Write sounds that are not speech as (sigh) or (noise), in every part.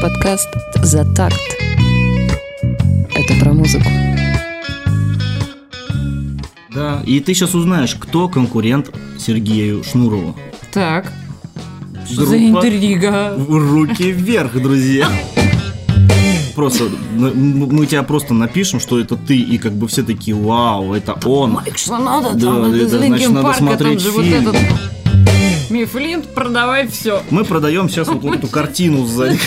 Подкаст «За такт». Это про музыку. Да, и ты сейчас узнаешь, кто конкурент Сергею Шнурову. Так. Что за интрига? Руки вверх, друзья. Просто мы- мы тебя просто напишем, что это ты, и как бы все такие, вау, это он. Майк, что надо? Да, там это значит, надо Парка, смотреть же вот фильм. этот... Мифлинт, продавай все. Мы продаем сейчас вот эту картину сзади.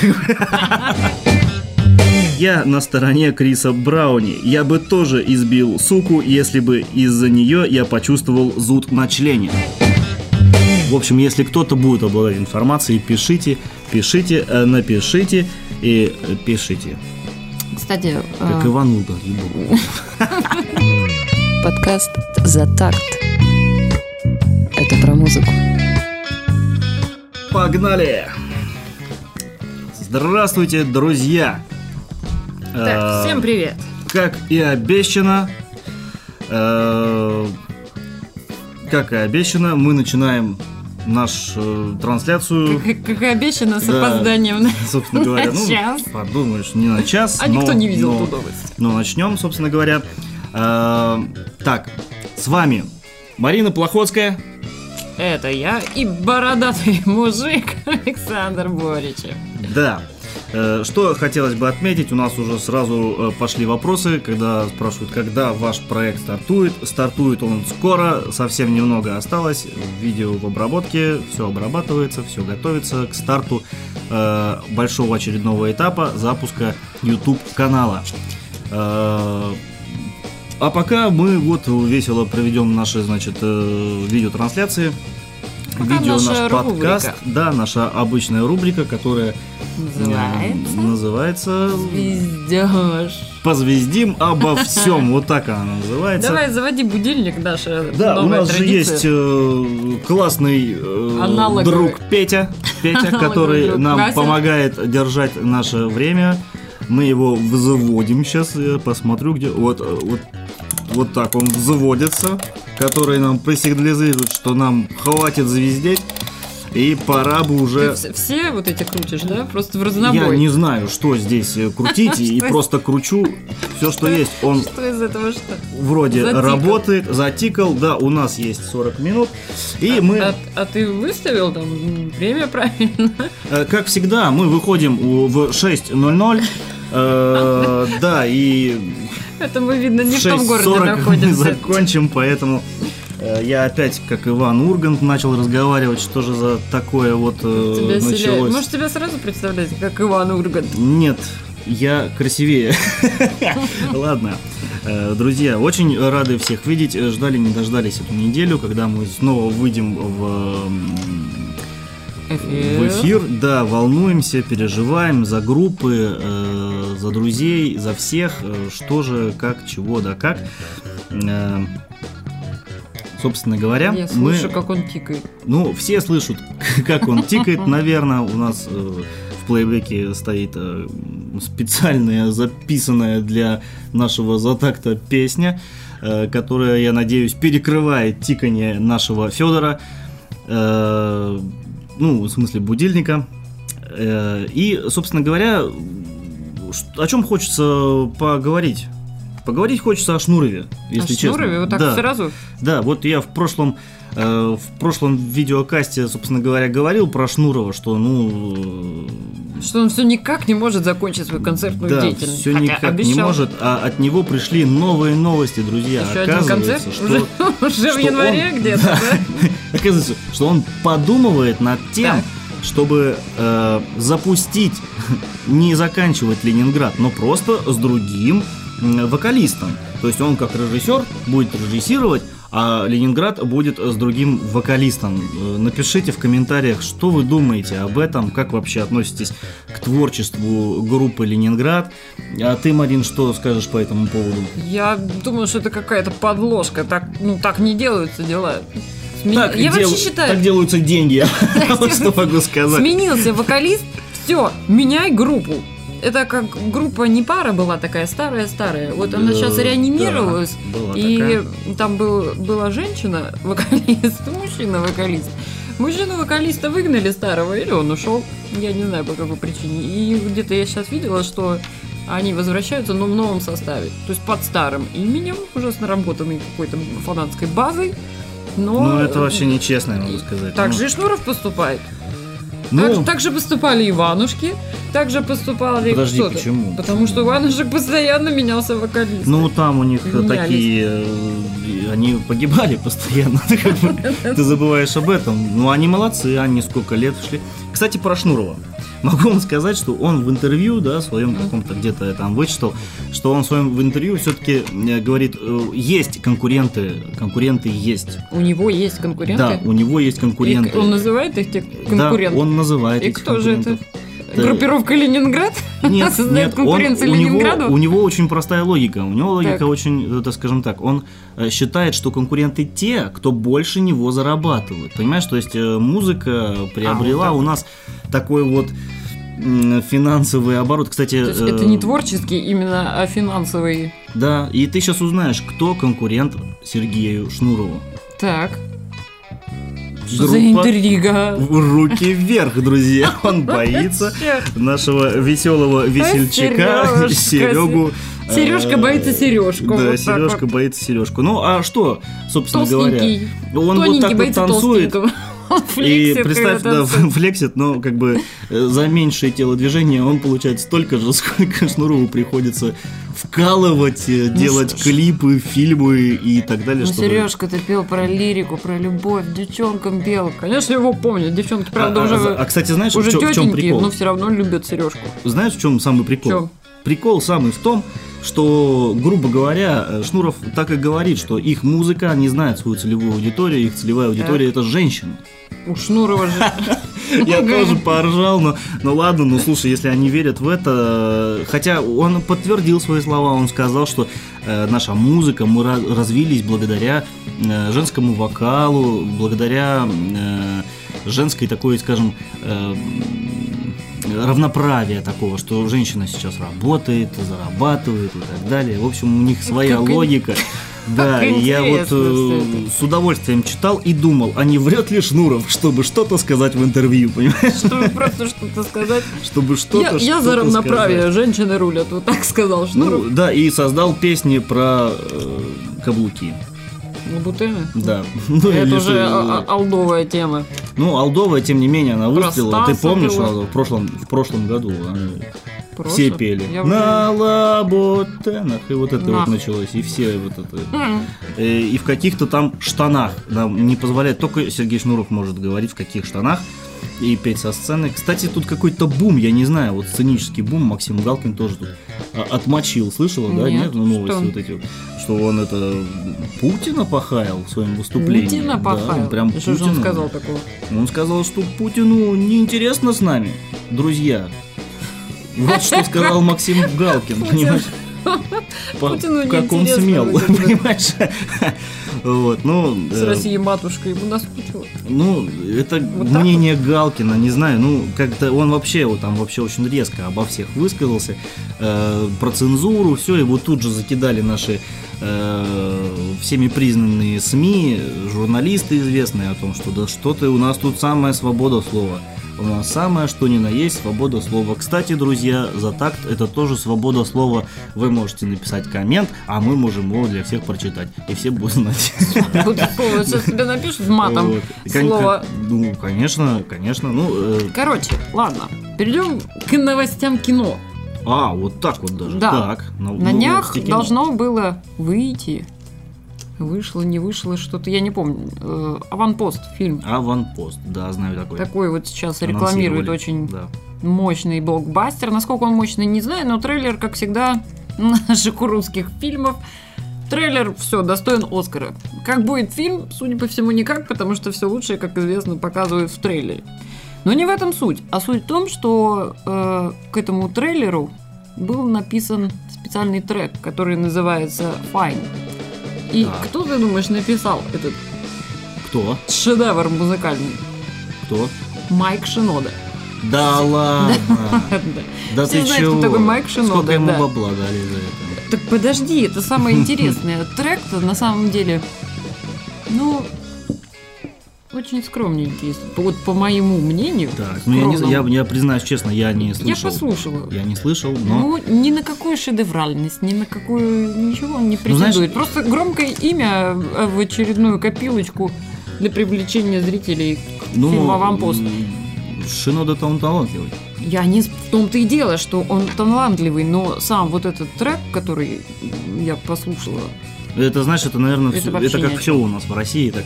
Я на стороне Криса Брауни. Я бы тоже избил суку, если бы из-за нее я почувствовал зуд на члене. В общем, если кто-то будет обладать информацией, пишите, пишите, э, напишите и э, пишите. Кстати, Как э, Иван. (laughs) Подкаст «За такт». Это про музыку. Погнали! Здравствуйте, друзья! так, Э, всем привет. Как и обещано, э, как и обещано, мы начинаем нашу трансляцию. (laughs) Как, как и обещано, с Да. опозданием. (laughs) Собственно говоря, На ну, час. подумаешь, не на час. А никто не видел но- эту новость. Но начнем, собственно говоря. Э, так, с вами Марина Плохотская. Это я и бородатый (laughs) мужик Александр Боричев. Да. Э, Что хотелось бы отметить, у нас уже сразу э, пошли вопросы, когда спрашивают, когда ваш проект стартует. Стартует он скоро, совсем немного осталось. Видео в обработке, все обрабатывается, все готовится к старту э, большого очередного этапа запуска YouTube канала. А пока мы вот весело проведем наши, значит, э, видеотрансляции. Пока Видео наша наш подкаст, рубрика. да, наша обычная рубрика, которая Называется Называется Звездеж. Позвездим обо (laughs) всем. Вот так она называется. Давай заводи будильник, наша Да, у нас же есть э, классный э, Аналоговый. друг Петя, Петя, Аналоговый который нам Вася. помогает держать наше время. Мы его взводим сейчас, я посмотрю, где. Вот, вот, вот так он взводится, который нам просигнализирует, что нам хватит звездеть. И пора бы Ты уже вс- все вот эти крутишь, да? Просто в Я разнобой. не знаю, что здесь э, крутить, (laughs) и просто кручу все, что есть. Он Что из этого что? вроде работает, затикал, да, у нас есть 40 минут. И мы, А, а ты выставил там время (laughs) правильно? э, как всегда, мы выходим в 6.00. (laughs) э, Да, и Это мы, видно, не в том городе 6.40 мы находимся. закончим, поэтому э, я опять, как Иван Ургант, начал разговаривать, что же за такое вот э, Тебя селяет. началось. Можешь тебя сразу представлять, как Иван Ургант? Нет, я красивее. (laughs) Ладно. Э, Друзья, очень рады всех видеть. Ждали, не дождались эту неделю, когда мы снова выйдем в, в эфир. Да, волнуемся, переживаем за группы, за друзей, за всех. Э, Что же, как, чего, да как. Э, Собственно говоря, Я мы... слышу, как он тикает. Ну, все слышат, (laughs) как он тикает, (laughs) наверное. У нас э, в плейбеке стоит специальная, записанная для нашего затакта песня, которая, я надеюсь, перекрывает тикание нашего Федора. Ну, в смысле будильника. И, собственно говоря, о чем хочется поговорить? Поговорить хочется о Шнурове, если а честно. Шнурове вот так Да. сразу? Да, вот я в прошлом э, в прошлом видеокасте, собственно говоря, говорил про Шнурова, что ну Что он все никак не может закончить свою э, концертную да, деятельность. все Хотя никак не обещал. может, а от него пришли новые новости, друзья. Еще один Оказывается, концерт? что Уже, (laughs) уже в что январе он- где-то, (laughs) да. да? оказывается, что он подумывает над тем, Так. Чтобы э, запустить, (laughs) не заканчивать Ленинград, но просто с другим вокалистом. То есть он как режиссер будет режиссировать, а Ленинград будет с другим вокалистом. Э, Напишите в комментариях, что вы думаете об этом, как вообще относитесь к творчеству группы Ленинград. А ты, Марин, что скажешь по этому поводу? Я думаю, что это какая-то подложка. Так, ну, так не делаются дела. Сме- Так, Я дел- вообще считаю, так делаются деньги. (laughs) Вот что могу сказать. сменился вокалист, все, меняй группу. Это как группа не пара была такая старая-старая. Вот она сейчас реанимировалась. да, И такая. там был, была женщина, (laughs) вокалист, мужчина, вокалист. Мужчину-вокалиста выгнали старого, или он ушел. Я не знаю, по какой причине. И где-то я сейчас видела, что они возвращаются, но в новом составе. То есть под старым именем, уже с наработанной какой-то фанатской базой. Но... Ну, это вообще нечестно, я могу сказать. Так Ну, же и Шнуров поступает. ну, так, так же поступали Иванушки, так же поступали Подожди, кто-то. почему? Потому что у Иванушек постоянно менялся вокалист. Ну, там у них Менялись. такие... э, Они погибали постоянно. (laughs) Ты как бы- Ты забываешь об этом. Ну, они молодцы, они сколько лет шли. Кстати, про Шнурова. Могу вам сказать, что он в интервью, да, своем каком-то где-то я там вычитал, что он в своем в интервью все-таки говорит, э, есть конкуренты, конкуренты есть. У него есть конкуренты. Да, у него есть конкуренты. И он называет их тех конкурентов. Да, он называет И этих кто же это? Конкурентов. Группировка Ленинград? Нет, нет, он- у, него, у него очень простая логика. У него логика Так. очень, э, так скажем так, он э, считает, что конкуренты те, кто больше него зарабатывает. Понимаешь, то есть э, музыка приобрела А, вот у нас такой вот финансовый оборот. Кстати, То есть э, это не творческий именно, а финансовый. Да, и ты сейчас узнаешь, кто конкурент Сергею Шнурову. Так. Что за интрига? Руки вверх, друзья. (laughs) Он боится нашего веселого весельчака. Серегу. Сережка э, боится сережку. Да, вот Сережка вот. боится Сережку. Ну, а что, собственно говоря? Он вот так вот танцует. И представь, да, (laughs) флексит, но как бы за меньшее телодвижение он получает столько же, (laughs) сколько Шнурову приходится вкалывать, э, делать Ну что ж. клипы, фильмы и так далее. Ну, чтобы- Сережка, ты пел про лирику, про любовь, девчонкам пел. Конечно, его помнят. Девчонки, правда, а, уже, а, а, кстати, знаешь, уже в, чё- в чем прикол? но все равно любят Сережку. Знаешь, в чем самый прикол? В чём? Прикол самый в том, что, грубо говоря, Шнуров так и говорит, что их музыка, они знают свою целевую аудиторию, их целевая аудитория это женщины. У Шнурова же. (laughs) Я тоже поржал, но ну ладно, ну слушай, если они верят в это, хотя он подтвердил свои слова, он сказал, что э, наша музыка, мы развились благодаря э, женскому вокалу, благодаря э, женской такой, скажем, э, равноправия такого, что женщина сейчас работает, зарабатывает и так далее. В общем, у них своя Как логика. (laughs) Да, как я вот э, с удовольствием читал и думал, а не врет ли Шнуров, чтобы что-то сказать в интервью, понимаешь? Чтобы просто что-то сказать. (laughs) Чтобы что-то Я, я за равноправие, сказать. женщины рулят, вот так сказал Шнуров. Ну, да, и создал песни про э, каблуки. Лабутены? Да. (laughs) Ну, Это уже а- а- алдовая тема. Ну, Алдовая, тем не менее, она Про выстрелила. Ты помнишь, в прошлом, в прошлом году Просто. все пели. Я На лабутенах. И вот это вот Нах. началось. И все вот это. М, Э, И в каких-то там штанах. Нам не позволяет. Только Сергей Шнуров может говорить, в каких штанах. И петь со сцены. Кстати, тут какой-то бум, я не знаю, вот сценический бум. Максим Галкин тоже тут а, отмочил. Слышала, да? Нет, Нет, ну, новости что? вот эти. Что он это Путина похаял в своем выступлении. Путина Да, похаял. прям И Что же он Путина. сказал такого? Он сказал, что Путину неинтересно с нами, друзья. Вот что сказал Максим Галкин, понимаешь? (laughs) По- Путину Как он смел, (laughs) понимаешь? Вот, ну... С э, Россией матушка ему наскучила. Ну, это Вот мнение Галкина, не знаю, ну, как-то он вообще, вот там вообще очень резко обо всех высказался, э, про цензуру, все, его тут же закидали наши э, всеми признанные СМИ, журналисты известные о том, что да что ты, у нас тут самая свобода слова. У нас самое, что ни на есть, свобода слова. Кстати, друзья, за такт это тоже свобода слова. Вы можете написать коммент, а мы можем его для всех прочитать. И все будут знать. Сейчас тебе напишут матом слово. Ну, конечно, конечно. Ну, э, Короче, ладно. Перейдем к новостям кино. а, вот так вот даже. Да. Так. ну, На ну, днях должно было выйти. Вышло, не вышло, что-то, я не помню. Э, Аванпост фильм. Аванпост, да, знаю такой. Такой вот сейчас рекламирует очень Да. мощный блокбастер. Насколько он мощный, не знаю, но трейлер, как всегда, (laughs) наших русских фильмов. Трейлер, все, достоин Оскара. Как будет фильм, судя по всему, никак, потому что все лучшее, как известно, показывают в трейлере. Но не в этом суть. А суть в том, что э, к этому трейлеру был написан специальный трек, который называется Fine. И Так. кто, ты думаешь, написал этот Кто? шедевр музыкальный? Кто? Майк Шинода. Да ладно. (laughs) Да. Ты чего? кто такой Майк Шинода, Сколько ему бабла дали за это? Так подожди, это самое (laughs) интересное. Трек-то на самом деле, ну, очень скромненький, вот по моему мнению. Так, ну я, не, я, я признаюсь честно, я не Я слышал. послушала. Я не слышал, но... Ну, ни на какую шедевральность, ни на какую ничего он не Ну, знаешь- претендует. Просто громкое имя э, в очередную копилочку для привлечения зрителей к ну, фильму «Аванпост». Шинода-то он талантливый. Я не в том-то и дело, что он талантливый, но сам вот этот трек, который я послушала, Это, знаешь, это, наверное, Это вообще это как все у нас в России. Так,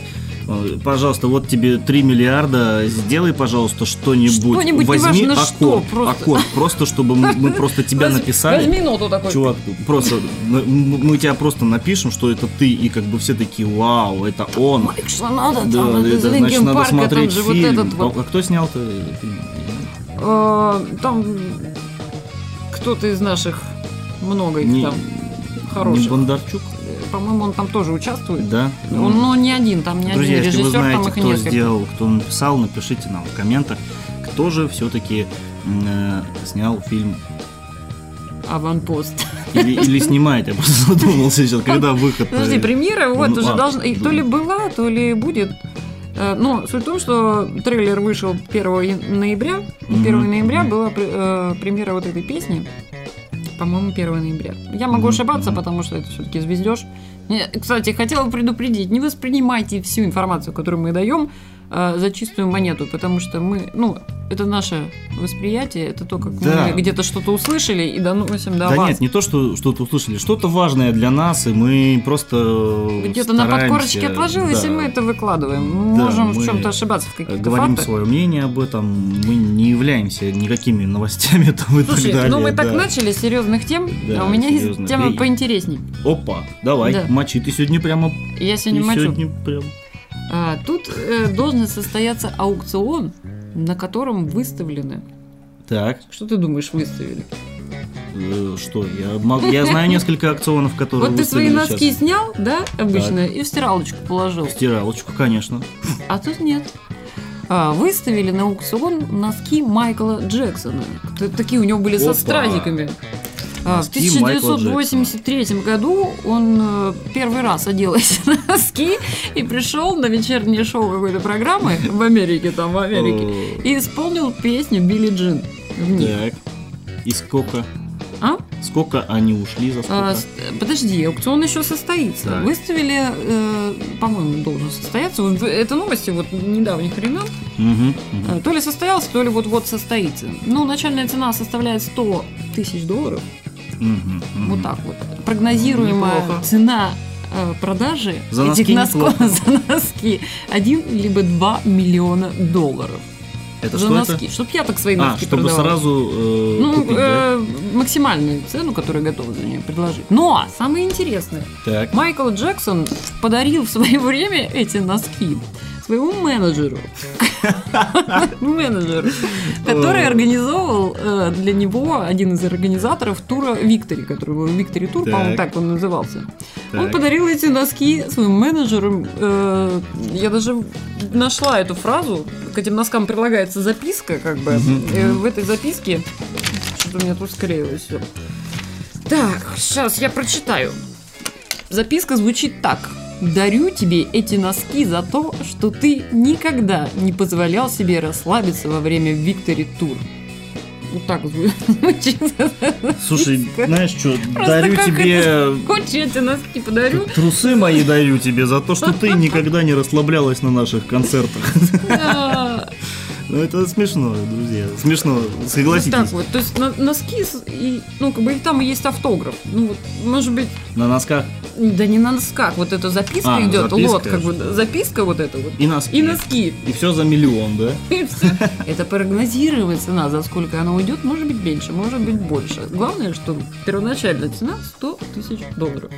пожалуйста, вот тебе 3 миллиарда, сделай, пожалуйста, что-нибудь. Что-нибудь, Возьми неважно аккорд, что, просто. аккорд, просто чтобы мы, мы просто тебя написали. Возьми ноту такой. Чувак, просто мы тебя просто напишем, что это ты, и как бы все такие, вау, это он. Майк Шанода, Да, там, это значит, надо Парка, там смотреть же вот фильм. этот вот А, кто снял-то? Э, Там кто-то из наших много их Не- там Не хороших. Бондарчук? Э, По-моему, он там тоже участвует. Да. Он, ну, не один, там не Друзья, один если вы режиссер, там знаете, их кто несколько. сделал, кто написал, напишите нам в комментах, кто же все-таки снял фильм Аванпост. или, или снимает. Я просто задумался сейчас, когда выход. (laughs) Подожди, э, премьера вот ну, уже а, должна... и То ли была, то ли будет. Э, Ну, суть в том, что трейлер вышел 1 ян- ноября. И 1 Мгм. ноября была э, премьера вот этой песни. По-моему, 1 ноября. Я могу Мгм, ошибаться, потому что это все-таки звездеж. Кстати, хотела предупредить, не воспринимайте всю информацию, которую мы даем, за чистую монету, потому что мы, ну, это наше восприятие, это то, как Да. мы где-то что-то услышали и доносим до Да вас. нет, не то, что что-то услышали, что-то важное для нас, и мы просто Где-то на подкорочке отложилось, да, и мы это выкладываем. Мы Да, можем в мы чем-то ошибаться в каких-то говорим фактах. свое мнение об этом, мы не являемся никакими новостями (laughs) там и Слушай, так далее. ну мы так да. начали с серьезных тем, Да, а у меня есть серьезных. тема И- поинтересней. Опа, давай, Да. мочи, ты сегодня прямо... Я сегодня ты мочу. сегодня прям... А, тут э, должен состояться аукцион, на котором выставлены. Так, Что ты думаешь, выставили? э, что, я, мог- я знаю несколько акционов, которые вот ты свои носки щас. снял, да, обычно, и в стиралочку положил. В стиралочку, конечно. А тут нет. А, выставили на аукцион носки Майкла Джексона. Такие у него были со Опа. стразиками. А, в Носки Майкла 1983 году он э, первый раз одел эти (laughs) носки и пришел на вечернее шоу какой-то программы в Америке, там в Америке, и исполнил песню Билли Джин. Так, и сколько? А? Сколько они ушли за сколько? А, подожди, аукцион еще состоится. Так. Выставили, э, по-моему, должен состояться. В- Это новости вот недавних времен. Мгм. Э, То ли состоялся, то ли вот-вот состоится. Ну, начальная цена составляет 100 тысяч долларов. Мгм, мгм. Вот так вот. Прогнозируемая Неплохо. цена э, продажи За этих носки носков неплохо. (laughs) за носки 1 либо 2 миллиона долларов. Это за что носки. это? Чтоб я так свои А, носки чтобы продавала. сразу э, Ну, купить, да? э, максимальную цену, которую готовы за нее предложить. Но самое интересное, Так. Майкл Джексон подарил в свое (laughs) время эти носки своему менеджеру. (laughs) Менеджеру, который О. организовывал э, для него один из организаторов тура Виктори, который был Виктори Тур, по-моему, Так. он назывался. Он подарил эти носки своему менеджеру. Э, Я даже нашла эту фразу. К этим носкам прилагается записка, как бы. Э. В этой записке что-то у меня тут склеилось все. Так, сейчас я прочитаю. Записка звучит так. Дарю тебе эти носки за то, что ты никогда не позволял себе расслабиться во время Виктори Тур. Вот так (laughs) звучит. Слушай, знаешь что, дарю тебе... Хочешь, я тебе носки подарю? Трусы мои даю тебе за то, что ты никогда не расслаблялась на наших концертах. Да. Ну это смешно, друзья. Смешно, Вот согласитесь. так вот. То есть на- носки, и, ну, как бы и там и есть автограф. Ну, вот, может быть, На носках да не на носках. Вот эта записка А, идет, записка. лот, как бы записка вот эта вот. и носки. И носки. И все за миллион, да? (laughs) Это прогнозируемая цена, за сколько она уйдет, может быть меньше, может быть больше. Главное, что первоначальная цена 100 тысяч долларов.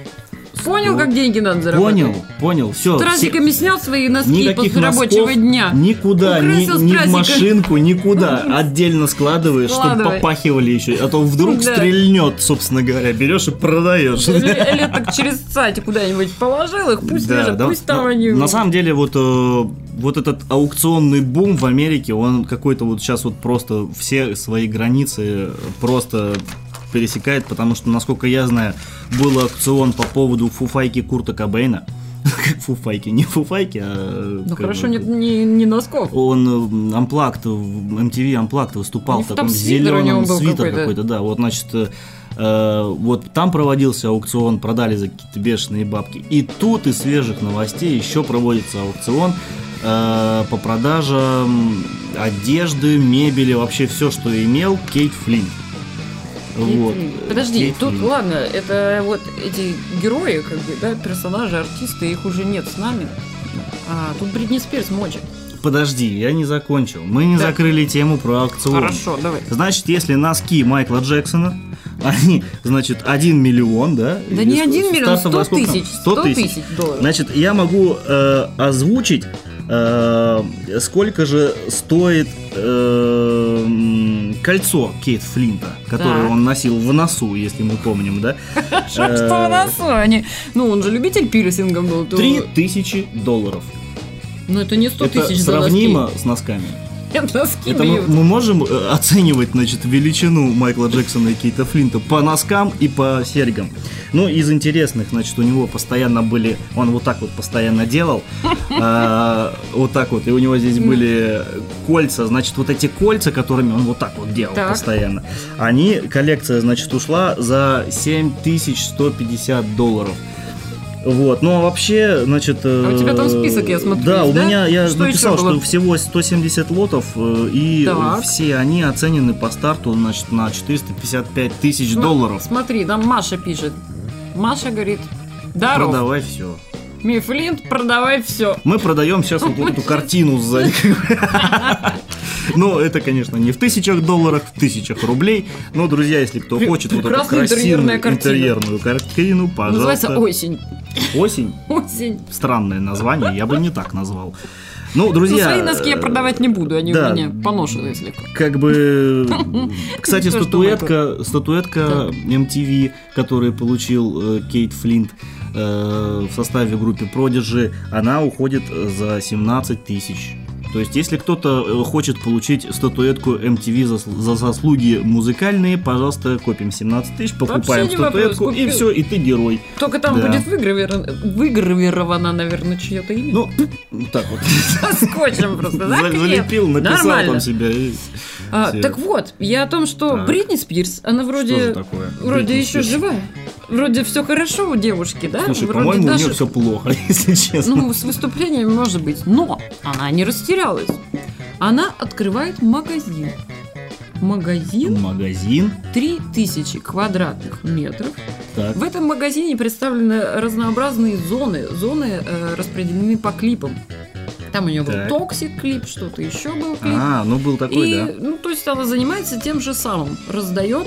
Понял, как деньги надо заработать? Понял, понял, все. Стразиками снял свои носки после рабочего дня. Никуда, ни, ни в машинку, никуда. (laughs) Отдельно складываешь, чтобы попахивали еще. А то вдруг Да. стрельнет, собственно говоря. Берешь и продаешь. Или, или так через сайте куда-нибудь положил их, пусть лежат, пусть там на, они... на самом деле, вот, э, вот этот аукционный бум в Америке, он какой-то вот сейчас вот просто все свои границы просто пересекает, потому что, насколько я знаю, был аукцион по поводу фуфайки Курта Кобейна. (laughs) как фуфайки, не фуфайки, а... Ну как хорошо, бы- не, не, не носков. Он Амплакт, MTV Амплакт выступал У в таком зеленом свитер какой-то. какой-то, да. Вот, значит, э, э, вот там проводился аукцион, продали за какие-то бешеные бабки. И тут из свежих новостей еще проводится аукцион э, по продажам одежды, мебели, вообще все, что имел Кейт Флинн. Вот. Подожди, тут ладно, это вот эти герои, как бы, да, персонажи, артисты, их уже нет с нами. А тут Бритни Спирс мочит. Подожди, я не закончил. Мы не Да. закрыли тему про аукцион. Хорошо, давай. Значит, если носки Майкла Джексона, они, значит, 1 миллион, да? Да не сто- один миллион, стартовая 100 сколько? тысяч. 100 тысяч. долларов. Значит, я могу э, озвучить, э, сколько же стоит э, м, кольцо Кейт Флинта, которое Так. он носил в носу, если мы помним, да? (laughs) Что, что у нас они? Ну, он же любитель пирсинга был. Три тысячи долларов. Ну, это не 100 Это тысяч за сравнимо с носками. Носки. Носки Это мы, бьют. мы можем э, оценивать, значит, величину Майкла Джексона и Кейта Флинта по носкам и по серьгам. Ну, из интересных, значит, у него постоянно были, он вот так вот постоянно делал, (laughs) а, вот так вот, и у него здесь были кольца, значит, вот эти кольца, которыми он вот так вот делал постоянно, они, коллекция, значит, ушла за 7150 долларов. Вот, ну а вообще, значит... А у тебя там э, список, я смотрю, Да, у да? меня, я Что написал, что всего 170 лотов, э, и Так. все они оценены по старту, значит, на 455 тысяч Ну, долларов. Смотри, там Маша пишет. Маша говорит, здорово, Продавай все. Мифлинт, продавай все. Мы продаем сейчас вот эту картину сзади. Ну, это, конечно, не в тысячах долларов, в тысячах рублей. Но, друзья, если кто хочет вот эту красивую интерьерную картину, Называется пожалуйста. «Осень». Осень. Осень. Странное название, я бы не так назвал. Ну, Ну, друзья... свои носки я продавать не буду, они да. у меня поношенные слегка. как бы... Кстати, статуэтка, статуэтка MTV, которую получил э, Кейт Флинт э, в составе группы Prodigy, она уходит за 17 тысяч. То есть, если кто-то э, хочет получить статуэтку MTV за, за заслуги музыкальные, пожалуйста, копим 17 тысяч, покупаем Вообще не вопрос, статуэтку, и все, и ты герой. Только там Да. будет выгравировано, выгравировано, наверное, чье-то имя. Ну, так вот. (laughs) Скотчем просто, заклеил. Залепил, написал Нормально. там себя. и А, так вот, я о том, что. Бритни Спирс, она вроде, вроде Бритни еще Спирс? живая. Вроде все хорошо у девушки, да? Слушай, вроде по-моему, у даже- нее все плохо, (laughs) если честно. Ну, с выступлениями может быть. Но она не растерялась. Она открывает магазин. Магазин Магазин. 3000 квадратных метров. Так. В этом магазине представлены разнообразные зоны. Зоны э, распределены по клипам. Там у нее был Toxic клип, что-то еще был клип. А, ну был такой, И, да. ну, то есть она занимается тем же самым. Раздает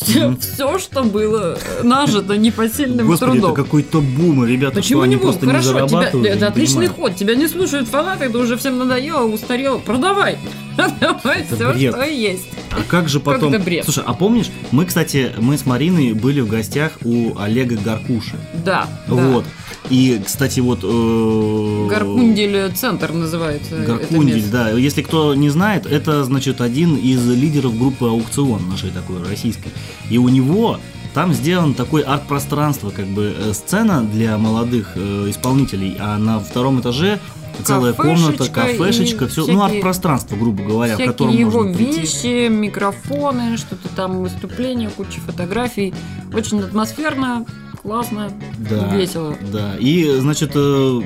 все, все что было нажито непосильным Господи, трудом. это какой-то бум, ребята, Почему что они не будут? просто не Хорошо, тебя, зарабатывают. я это не отличный понимаю. ход. Тебя не слушают фанаты, это уже всем надоело, устарело. Продавай. (laughs) Продавай Это все, бред. что есть. А как же Как потом... это бред? Слушай, а помнишь, мы, кстати, мы с Мариной были в гостях у Олега Гаркуши. Да. да. И, кстати, вот... э, Гаркундель центр называется. Гаркундель, да. Если кто не знает, это, значит, один из лидеров группы «Аукцион» нашей такой российской. И у него там сделан такой арт-пространство, как бы э, сцена для молодых э, исполнителей, а на втором этаже целая комната, Кафешечка все, всякие- ну, арт-пространство, грубо говоря, в котором его можно прийти. вещи, микрофоны, что-то там, выступления, куча фотографий. Очень атмосферно, классно, Да, весело. Да, и, значит, э,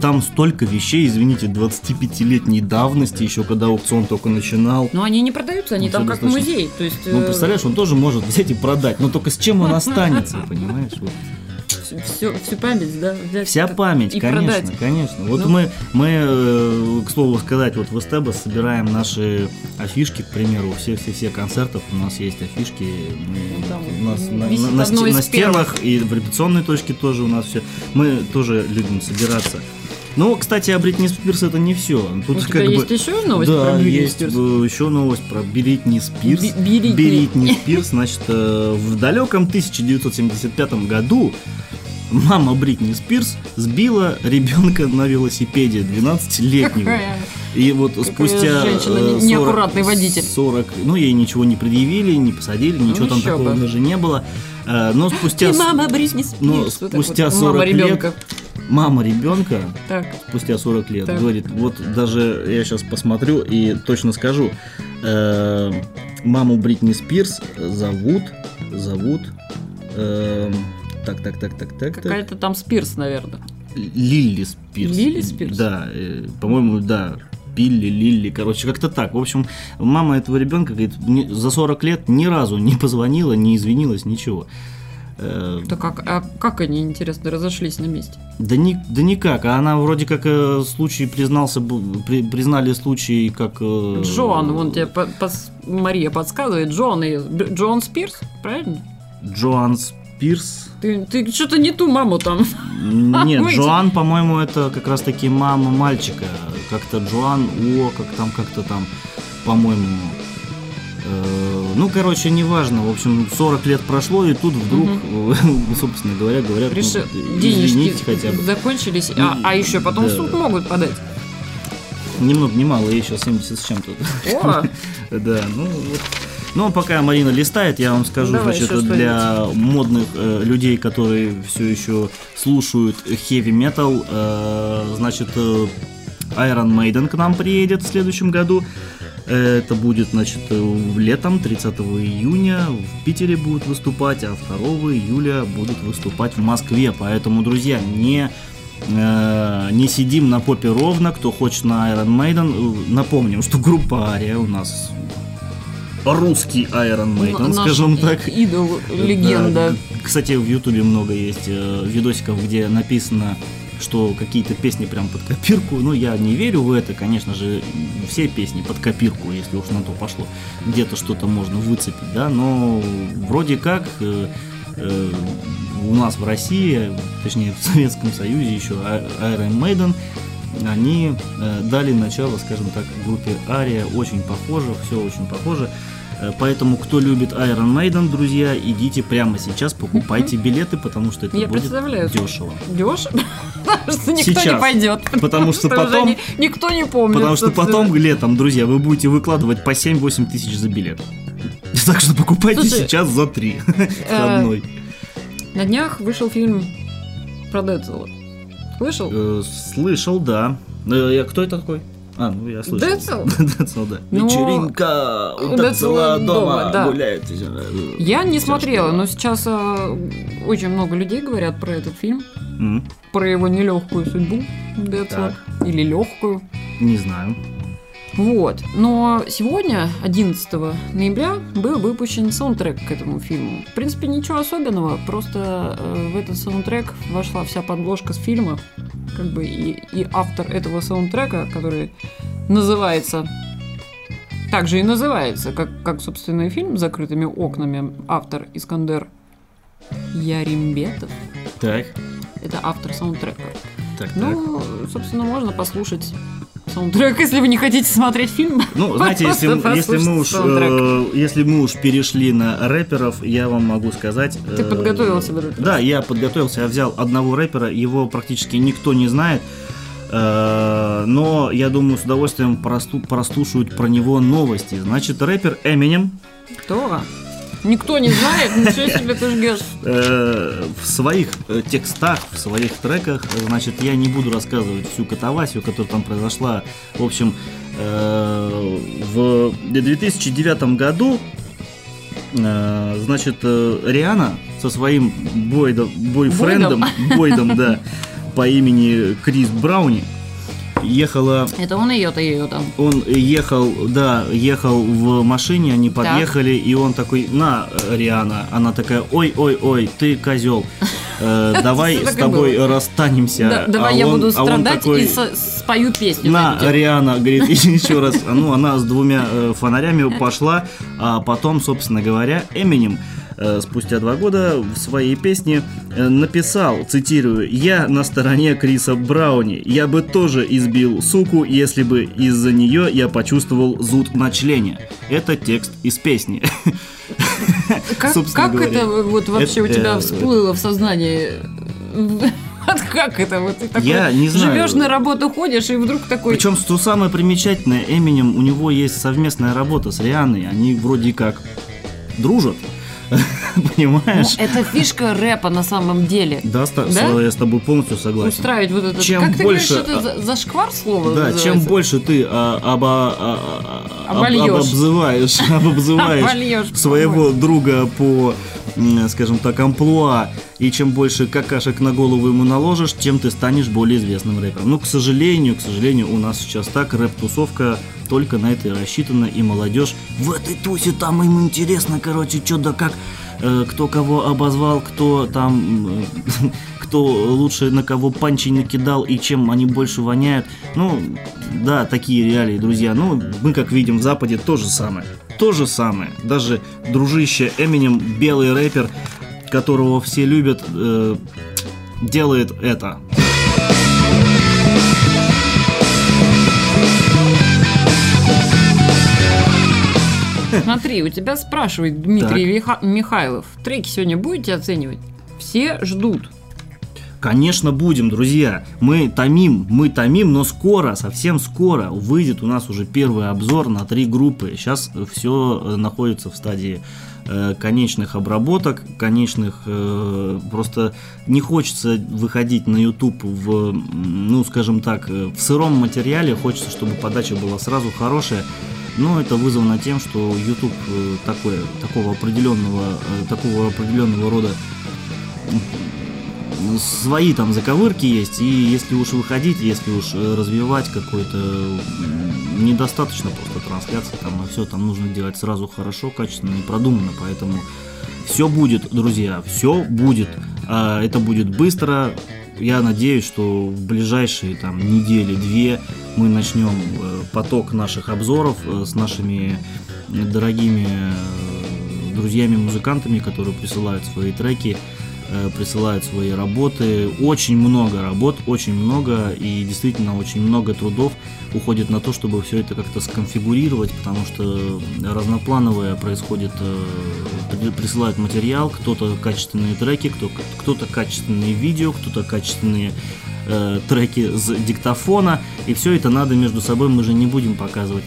там столько вещей, извините, 25-летней давности, еще когда аукцион только начинал. Но они не продаются, они Ну, там как достаточно. музей. То есть, Ну, э, представляешь, он тоже может (laughs) взять и продать, но только с чем он останется, (laughs) понимаешь? Вот. Всю, всю память, да? взять Вся как- память, и конечно, продать. конечно. Вот Ну. мы, мы, э, к слову сказать, вот в Эстебо собираем наши афишки, к примеру, все-все-все концертов, у нас есть афишки, Ну, там у нас на, на- на на стенах и в репетиционной точке тоже у нас все. Мы тоже любим собираться. Ну, кстати, о Бритни Спирс это не все. Тут У тебя как бы- есть еще новость да, про Бритни есть Спирс? еще новость про Бритни Спирс. Бритни. Бритни Спирс, значит, э, в далеком 1975 году мама Бритни Спирс сбила ребенка на велосипеде 12-летнего. Какая? И вот Какая спустя женщина, э, не- неаккуратный водитель. 40, ну ей ничего не предъявили, не посадили, ничего Ну, там такого бы. даже не было. Э, Но спустя с- мама Бритни Спирс. но спустя вот, 40 мама лет ребенка. мама ребенка Так. спустя 40 лет Так. говорит, вот даже я сейчас посмотрю и точно скажу, э, маму Бритни Спирс зовут, зовут, э, так, так, так, так, так, Какая-то там Спирс, наверное. Лилли Спирс. Лили Спирс? Да, э, по-моему, да. Пилли, Лилли, короче, как-то так. В общем, мама этого ребенка говорит, за 40 лет ни разу не позвонила, не извинилась, ничего. Э, Да как, а как они, интересно, разошлись на месте? Да, ни, да никак. А она вроде как э, случай признался, при- признали случай как... э, Джон, вон тебе по- пос- Мария подсказывает, Джон и Джон Спирс, правильно? Джоан Спирс. Ты, ты что-то не ту маму там. Нет, Джоан, по-моему, это как раз-таки мама мальчика. Как-то Джоан, о, как там, как-то там, по-моему... э, Ну, короче, неважно. В общем, 40 лет прошло, и тут вдруг, (laughs) собственно говоря, говорят, ну, Реши, извините денежки хотя бы. закончились, а, а еще потом в Да. суд могут подать. Ни много, ни мало, ей еще 70 с чем-то. О, (laughs) Да, ну вот. Ну, пока Марина листает, я вам скажу, Давай значит, для модных э, людей, которые все еще слушают heavy metal, э, значит, э, Iron Maiden к нам приедет в следующем году. Э, Это будет, значит, э, летом, 30 июня в Питере будут выступать, а 2 июля будут выступать в Москве. Поэтому, друзья, не э, не сидим на попе ровно, кто хочет на Iron Maiden. Э, Напомним, что группа Ария у нас русский Iron Maiden, наш скажем так. Идол, легенда. Да. Кстати, в Ютубе много есть э, видосиков, где написано, что какие-то песни прям под копирку. Ну, я не верю в это, конечно же, все песни под копирку, если уж на то пошло. Где-то что-то можно выцепить, да, но вроде как э, э, у нас в России, точнее в Советском Союзе еще А- Iron Maiden, они э, дали начало, скажем так, группе Ария, очень похоже, все очень похоже. Э, Поэтому, кто любит Iron Maiden, друзья, идите прямо сейчас, покупайте билеты, потому что это Я будет представляю. дешево. Дешево? (laughs) Потому что никто не Сейчас. пойдет. Потому что уже потом- ни- Никто не помнит. Потому что потом летом, друзья, вы будете выкладывать по 7-8 тысяч за билет. (laughs) Так что покупайте Слушай, сейчас за 3 (laughs) э, одной. На днях вышел фильм про Децела. Слышал? Э, Слышал, да. Э, Кто это такой? А, ну я слышал. Децл? (laughs) Децл, да. Ну, Вечеринка у Децла дома, да. гуляет. Я не смотрела, но сейчас э, очень много людей говорят про этот фильм, М, про его нелегкую судьбу Децла. Или легкую. Не знаю. Вот. Но сегодня, 11 ноября, был выпущен саундтрек к этому фильму. В принципе, ничего особенного, просто э, в этот саундтрек вошла вся подложка с фильма, как бы и, и автор этого саундтрека, который называется также и называется, как, как собственно и фильм с закрытыми окнами, автор Искандер Яримбетов. Так, Это автор саундтрека. так, так. Ну, собственно, можно послушать саундтрек, (laughs) если вы не хотите смотреть фильм. Ну, (laughs) знаете, если, если мы уж, э, если мы уж перешли на рэперов, я вам могу сказать. Ты э, подготовился в этот раз? Да, я подготовился, я взял одного рэпера, его практически никто не знает. э, Но я думаю, с удовольствием просту- прослушают про него новости. Значит, рэпер Эминем Кто? Никто не знает, ничего себе ты жгешь. э, в своих э, текстах, в своих треках, значит, я не буду рассказывать всю катавасию, которая там произошла. В общем, э, в 2009 году, значит, Риана со своим бойдом, бойфрендом, бойдом, да, по имени Крис Брауни, ехала Это он ее-то ее там. он ехал, да, ехал в машине, они Так. подъехали, и он такой, на, Риана, она такая, ой-ой-ой, ты козел, Э, (laughs) давай Так с тобой было. расстанемся. Да, давай А я он- буду а страдать такой, и со- спою песню. на. Риана, говорит, (laughs) еще раз, ну, она с двумя э, фонарями пошла, а потом, собственно говоря, Эминем спустя два года в своей песне э, написал, цитирую, «Я на стороне Криса Брауни. Я бы тоже избил суку, если бы из-за нее я почувствовал зуд на члене». Это текст из песни. Как, как говоря. это вот вообще у Это, тебя э, всплыло в сознании? (laughs) Как это? Вот ты такой Я не знаю. живешь на работу, ходишь, и вдруг такой... Причем, что самое примечательное, Эминем, у него есть совместная работа с Рианой. Они вроде как дружат. (laughs) Понимаешь? Ну, это фишка рэпа на самом деле. Да, Да? я с тобой полностью согласен. Устраивать вот это. Чем как ты больше, говоришь, это за- зашквар слово Да, чем больше ты а, оба- а, а, об- Обольёшь. обобзываешь, (laughs) обобзываешь Обольёшь, своего друга по, скажем так, амплуа, и чем больше какашек на голову ему наложишь, тем ты станешь более известным рэпером. Ну, к сожалению, к сожалению, у нас сейчас так, рэп-тусовка только на это и рассчитана, и молодежь в этой тусе там им интересно, короче, что да как, э, кто кого обозвал, кто там, э, (laughs) кто лучше на кого панчей накидал и чем они больше воняют. Ну, да, такие реалии, друзья. Ну, мы, как видим, в Западе то же самое. То же самое. Даже дружище Эминем, белый рэпер, которого все любят, э, делает это. Смотри, у тебя спрашивает Дмитрий Виха- Михайлов. Треки сегодня будете оценивать? Все ждут. Конечно, будем, друзья. Мы томим, мы томим, но скоро, совсем скоро выйдет у нас уже первый обзор на три группы. Сейчас все находится в стадии э, конечных обработок, конечных... э, просто не хочется выходить на YouTube в, ну, скажем так, э, в сыром материале. Хочется, чтобы подача была сразу хорошая. Но это вызвано тем, что YouTube э, такое, такого определенного, э, такого определенного рода свои там заковырки есть, и если уж выходить, если уж э, развивать какой-то недостаточно просто трансляции, там все там нужно делать сразу хорошо, качественно и продуманно, поэтому все будет, друзья, все будет. А, Это будет быстро. Я надеюсь, что в ближайшие там недели-две мы начнем э, поток наших обзоров э, с нашими дорогими друзьями-музыкантами, которые присылают свои треки, присылают свои работы. Очень много работ, очень много и действительно очень много трудов уходит на то, чтобы все это как-то сконфигурировать, потому что разноплановое происходит, э, при- присылают материал, кто-то качественные треки, кто- кто-то качественные видео, кто-то качественные э, треки с диктофона, и все это надо между собой, мы же не будем показывать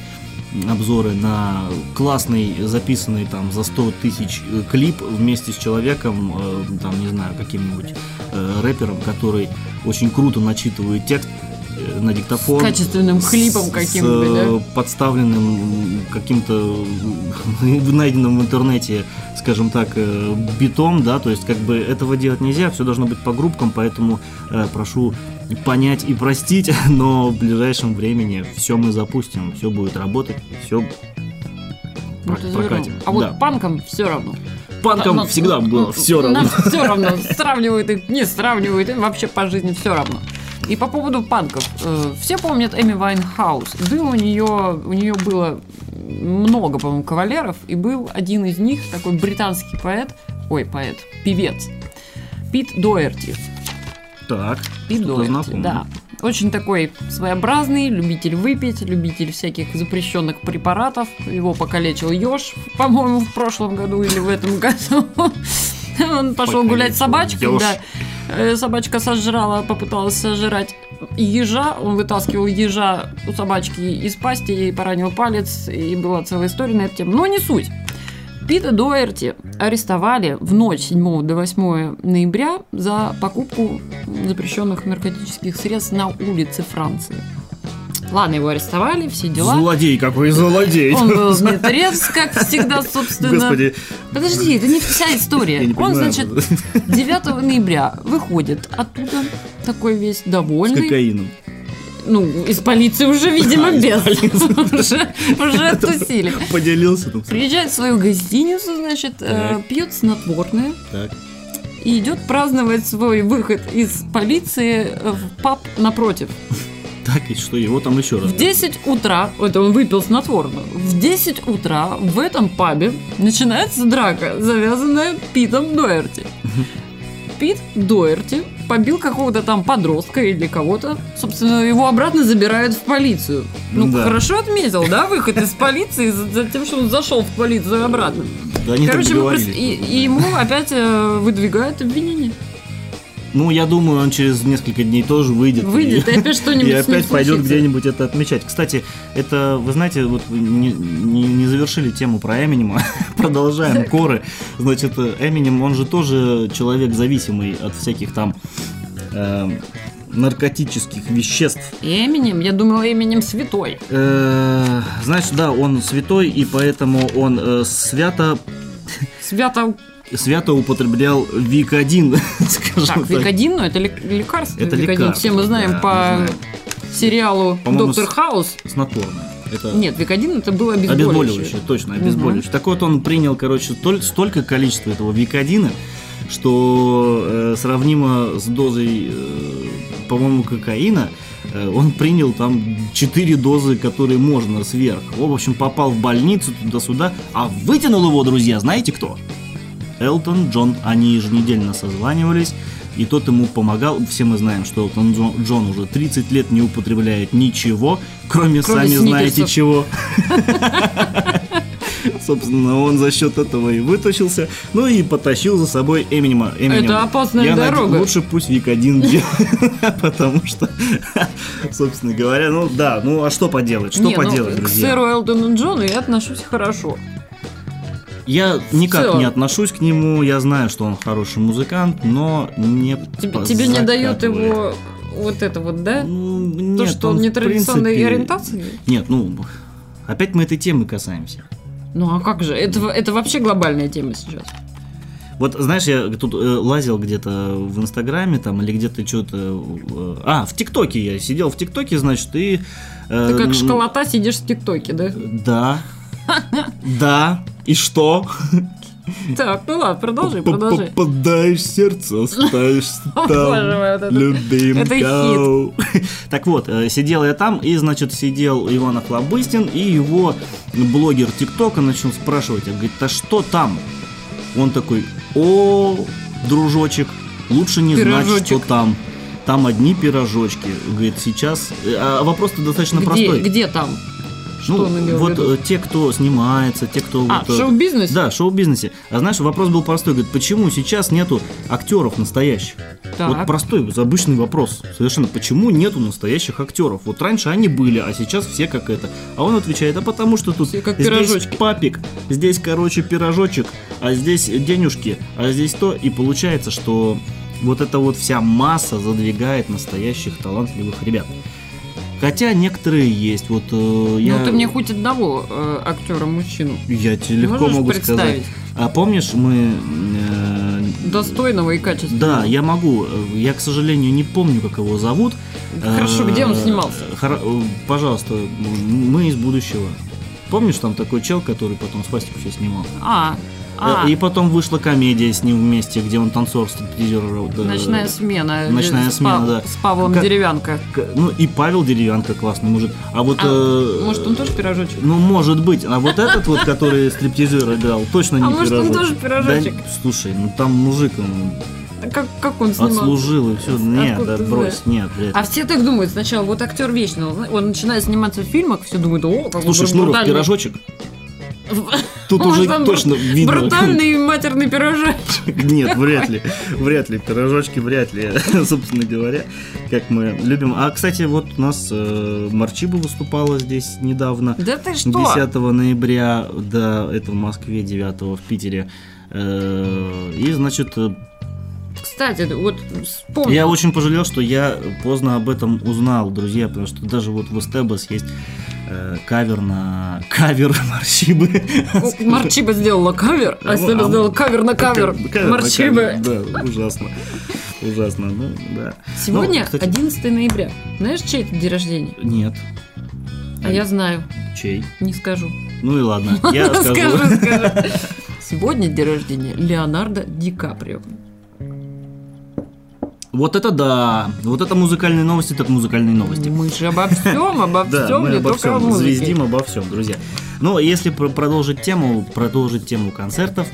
обзоры на классный записанный там за 100 тысяч э, клип вместе с человеком, э, там не знаю, каким-нибудь э, рэпером, который очень круто начитывает текст на диктофон. С качественным клипом э, да? подставленным каким-то (laughs) найденным в интернете, скажем так, э, битом, да, то есть как бы этого делать нельзя, все должно быть по группкам, поэтому э, прошу понять и простить, (laughs) но в ближайшем времени все мы запустим, все будет работать, все Ну, прокатим. А вот Да. панкам все равно. Панкам Нам- всегда было все Нам равно. все равно. (laughs) Сравнивают их, не сравнивают, им вообще по жизни все равно. И по поводу панков. э, Все помнят Эми Вайнхаус. Был у нее, у нее было много, по-моему, кавалеров, и был один из них, такой британский поэт, ой, поэт, певец, Пит Доерти. Так, Пит Доерти, знакомое. да. Очень такой своеобразный, любитель выпить, любитель всяких запрещенных препаратов. Его покалечил еж, по-моему, в прошлом году или в этом (laughs) году. Он пошел гулять с собачкой, Ёж. да. Э, Собачка сожрала, попыталась сожрать ежа. Он вытаскивал ежа у собачки из пасти, ей поранил палец, и была целая история на эту тему. Но не суть. Пита Доерти арестовали в ночь 7 до 8 ноября за покупку запрещенных наркотических средств на улице Франции. Ладно, его арестовали, все дела. Злодей какой, злодей. Он был мертвец, как всегда, собственно. Господи, Подожди, это не вся история. Он, понимаю. значит, 9 ноября выходит оттуда, такой весь С довольный. кокаином. Ну, из полиции уже, видимо, А, без. (laughs) Уже уже оттусили. Поделился там. Приезжает в свою гостиницу, значит, э, Так. пьет снотворное Так. и идет праздновать свой выход из полиции в паб напротив. Так, и что, его там еще раз. В 10 утра, это он выпил снотворное, в 10 утра в этом пабе начинается драка, завязанная Питом Доерти. Пит Доерти побил какого-то там подростка или кого-то. Собственно, его обратно забирают в полицию. Ну, Да. хорошо отметил, да, выход из полиции за, тем, что он зашел в полицию обратно. Да они Короче, мы и, и ему опять э, выдвигают обвинение. Ну, я думаю, он через несколько дней тоже выйдет. Выйдет, и опять что-нибудь (laughs) И опять пойдет где-нибудь это отмечать. Кстати, это, вы знаете, вот вы не, не- не завершили тему про Эминема. (laughs) Продолжаем коры. Значит, Эминем, он же тоже человек зависимый от всяких там эм, наркотических веществ. Эминем, я думала, Эминем святой. Э, Знаешь, да, он святой, и поэтому он э, свято Свято... свято употреблял Вик-1, (laughs) скажем Так, так. Викодин, ну это лек- лекарство. Это Викодин. лекарство, Все мы знаем да, по мы знаем. сериалу Доктор с- Хаус. Снотворное. Это Нет, Викодин это было обезболивающее. обезболивающее, точно, обезболивающее. Так вот, он принял, короче, столь- столько количества этого Викодина, что э, сравнимо с дозой, э, по-моему, кокаина, э, он принял там 4 дозы, которые можно сверх. В общем, попал в больницу туда-сюда, а вытянул его, друзья, знаете кто? Элтон Джон. Они еженедельно созванивались, и тот ему помогал. Все мы знаем, что Элтон Джон, Джон уже 30 лет не употребляет ничего, кроме, Кроме сами знаете сникерсов. чего. (laughs) Собственно, он за счет этого и вытащился. Ну и потащил за собой Эминема. Эминем, Это опасная я дорога. Лучше пусть Вик один делает, (laughs) потому что, (laughs) собственно говоря, ну да, ну а что поделать, что ну, поделать, к друзья? сэру Элтону Джону я отношусь хорошо. Я никак не отношусь к нему, я знаю, что он хороший музыкант, но не Тебе, тебе не закатываю. его вот это вот, да? Ну, То, нет, что он, он нетрадиционной принципе- ориентации? Нет, ну, опять мы этой темы касаемся. Ну а как же? Это, это вообще глобальная тема сейчас. Вот, знаешь, я тут э, лазил где-то в Инстаграме там или где-то что-то... э, а, в ТикТоке я сидел в ТикТоке, значит, и... э, Ты как школота сидишь в ТикТоке, да? Да. (laughs) Да. И что? Так, ну ладно, продолжи, продолжи. Попадаешь сердце, остаешься (laughs) там, любимка. (laughs) Так вот, э, сидел я там, и, значит, сидел Иван Охлобыстин, и его блогер ТикТока начал спрашивать, а говорит, а что там? Он такой, о, дружочек, лучше не знать, что там. Там одни пирожочки. Говорит, сейчас... э, А вопрос-то достаточно простой. где там? Что Ну, он имел в вот виду? э, те, кто снимается, те, кто... А, вот, в э, шоу-бизнесе? Да, в шоу-бизнесе. А знаешь, вопрос был простой. Говорит, почему сейчас нету актеров настоящих? Так. Вот простой, обычный вопрос. Совершенно. Почему нету настоящих актеров? Вот раньше они были, а сейчас все как это. А он отвечает, а потому что тут Все как здесь пирожочки. папик, здесь, короче, пирожочек, а здесь денежки, а здесь то. И получается, что вот эта вот вся масса задвигает настоящих талантливых ребят. Хотя некоторые есть. Вот э, я... Ну ты мне хоть одного э, актера мужчину Я тебе легко можешь могу представить? сказать. А помнишь, мы... э, Достойного и качественного. да, я могу. э, Я, к сожалению, не помню, как его зовут. Хорошо, Э, где он снимался? хоро- э, Пожалуйста, мы из будущего. Помнишь, там такой чел, который потом с Фастик все снимал? А, а, Э, И потом вышла комедия с ним вместе, где он танцор стриптизер. э, ночная смена. э, Ночная с смена, Пав- да. С Павлом Как- Деревянко. Ну и Павел Деревянко классный мужик. А вот... А, э, может, он тоже пирожочек? Ну, может быть. А вот этот вот, который стриптизер играл, точно не А может, он пирожочек. тоже пирожочек? Слушай, ну там мужик он А Как, как он снимался? отслужил и все. Нет, Откуда да ты брось, знаешь? нет, ли. А все так думают сначала, вот актер вечный, он, начинает сниматься в фильмах, все думают, о, как Слушай, Шнуров, пирожочек? (laughs) Тут уже точно видно. Брутальный матерный пирожок. (laughs) Нет, вряд ли. Вряд ли. Пирожочки вряд ли, (laughs) собственно говоря, как мы любим. А, кстати, вот у нас э, Марчиба выступала здесь недавно. Да ты что? 10 ноября, да, это в Москве, 9 в Питере. Э, И, значит, Кстати, вот вспомнил. я очень пожалел, что я поздно об этом узнал, друзья, потому что даже вот в Эстебас есть э, кавер на (laughs) кавер Марчибы. Марчиба сделала кавер, а Ну, Стеба а сделала кавер на кавер. Кавер, Да, ужасно. Ужасно, ну да. Сегодня Ну, кстати- 11 ноября. Знаешь, чей это день рождения? Нет. А я знаю, Чей? не скажу. Ну и ладно, (laughs) я скажу. Сегодня день рождения Леонардо Ди Каприо. Вот это да. Вот это музыкальные новости, так музыкальные новости. Мы же обо всем, обо Да, всем, мы не обо всем звездим обо всем, друзья. Но если про- продолжить тему, продолжить тему концертов,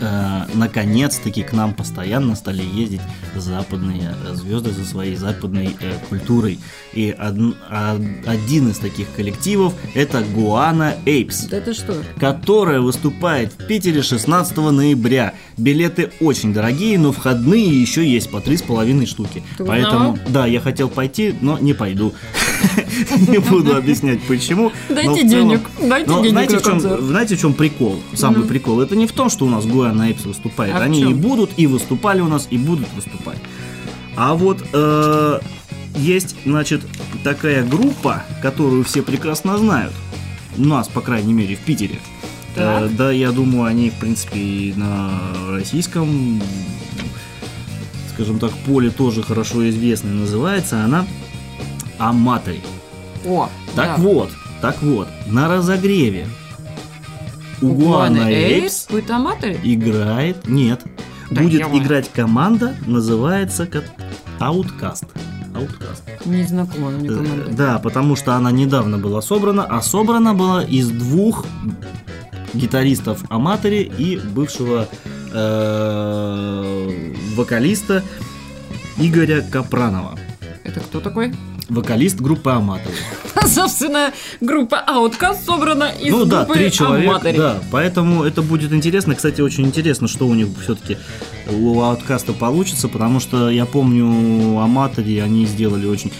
э, наконец-таки к нам постоянно стали ездить западные звезды за своей западной э, культурой. И од- а- один из таких коллективов это Гуана Эйпс Да это что? которая выступает в Питере 16 ноября. Билеты очень дорогие, но входные еще есть по три с половиной штуки. Ты Поэтому, да, я хотел пойти, но не пойду. (laughs) Не буду объяснять почему. Дайте денег, дайте денег знаете, на в чем, концерт. знаете, в чем прикол? Самый прикол. Это не в том, что у нас Гуана Эйпс выступает. А Они и будут, и выступали у нас, и будут выступать. А вот э, есть, значит, такая группа, которую все прекрасно знают. У нас, по крайней мере, в Питере. Э, да, я думаю, они, в принципе, и на российском, скажем так, поле тоже хорошо известны. Называется она Аматори. О, Так да. вот, так вот, на разогреве у Гуана Эйпс Будет аматоре? играет, нет, Да будет ё-моё. играть команда, называется как Outcast. Outcast. Не знакома мне Э, команда. Да, потому что она недавно была собрана, а собрана была из двух гитаристов Аматори и бывшего э, вокалиста Игоря Капранова. Это кто такой? Вокалист группы Аматори. (laughs) Собственно, группа Outcast собрана из ну да, группы три человека, Аматори. да, поэтому это будет интересно. Кстати, очень интересно, что у них все-таки у Ауткаста получится, потому что я помню Аматори, они сделали очень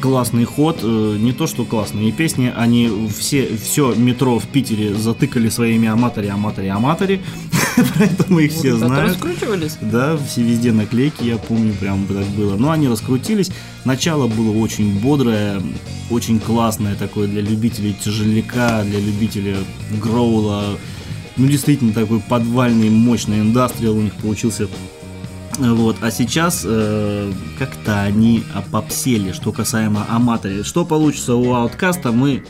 классный ход, э, не то что классные песни, они все, все метро в Питере затыкали своими аматори, аматори, аматори, (laughs) поэтому их все Вот знают. раскручивались? Да, все везде наклейки, я помню, прям так было. Но они раскрутились. Начало было очень бодрое, очень классное такое для любителей тяжеляка, для любителей гроула. Ну, действительно, такой подвальный, мощный индастриал у них получился. Вот, а сейчас э, как-то они опопсели, что касаемо Аматори. Что получится у Ауткаста, мы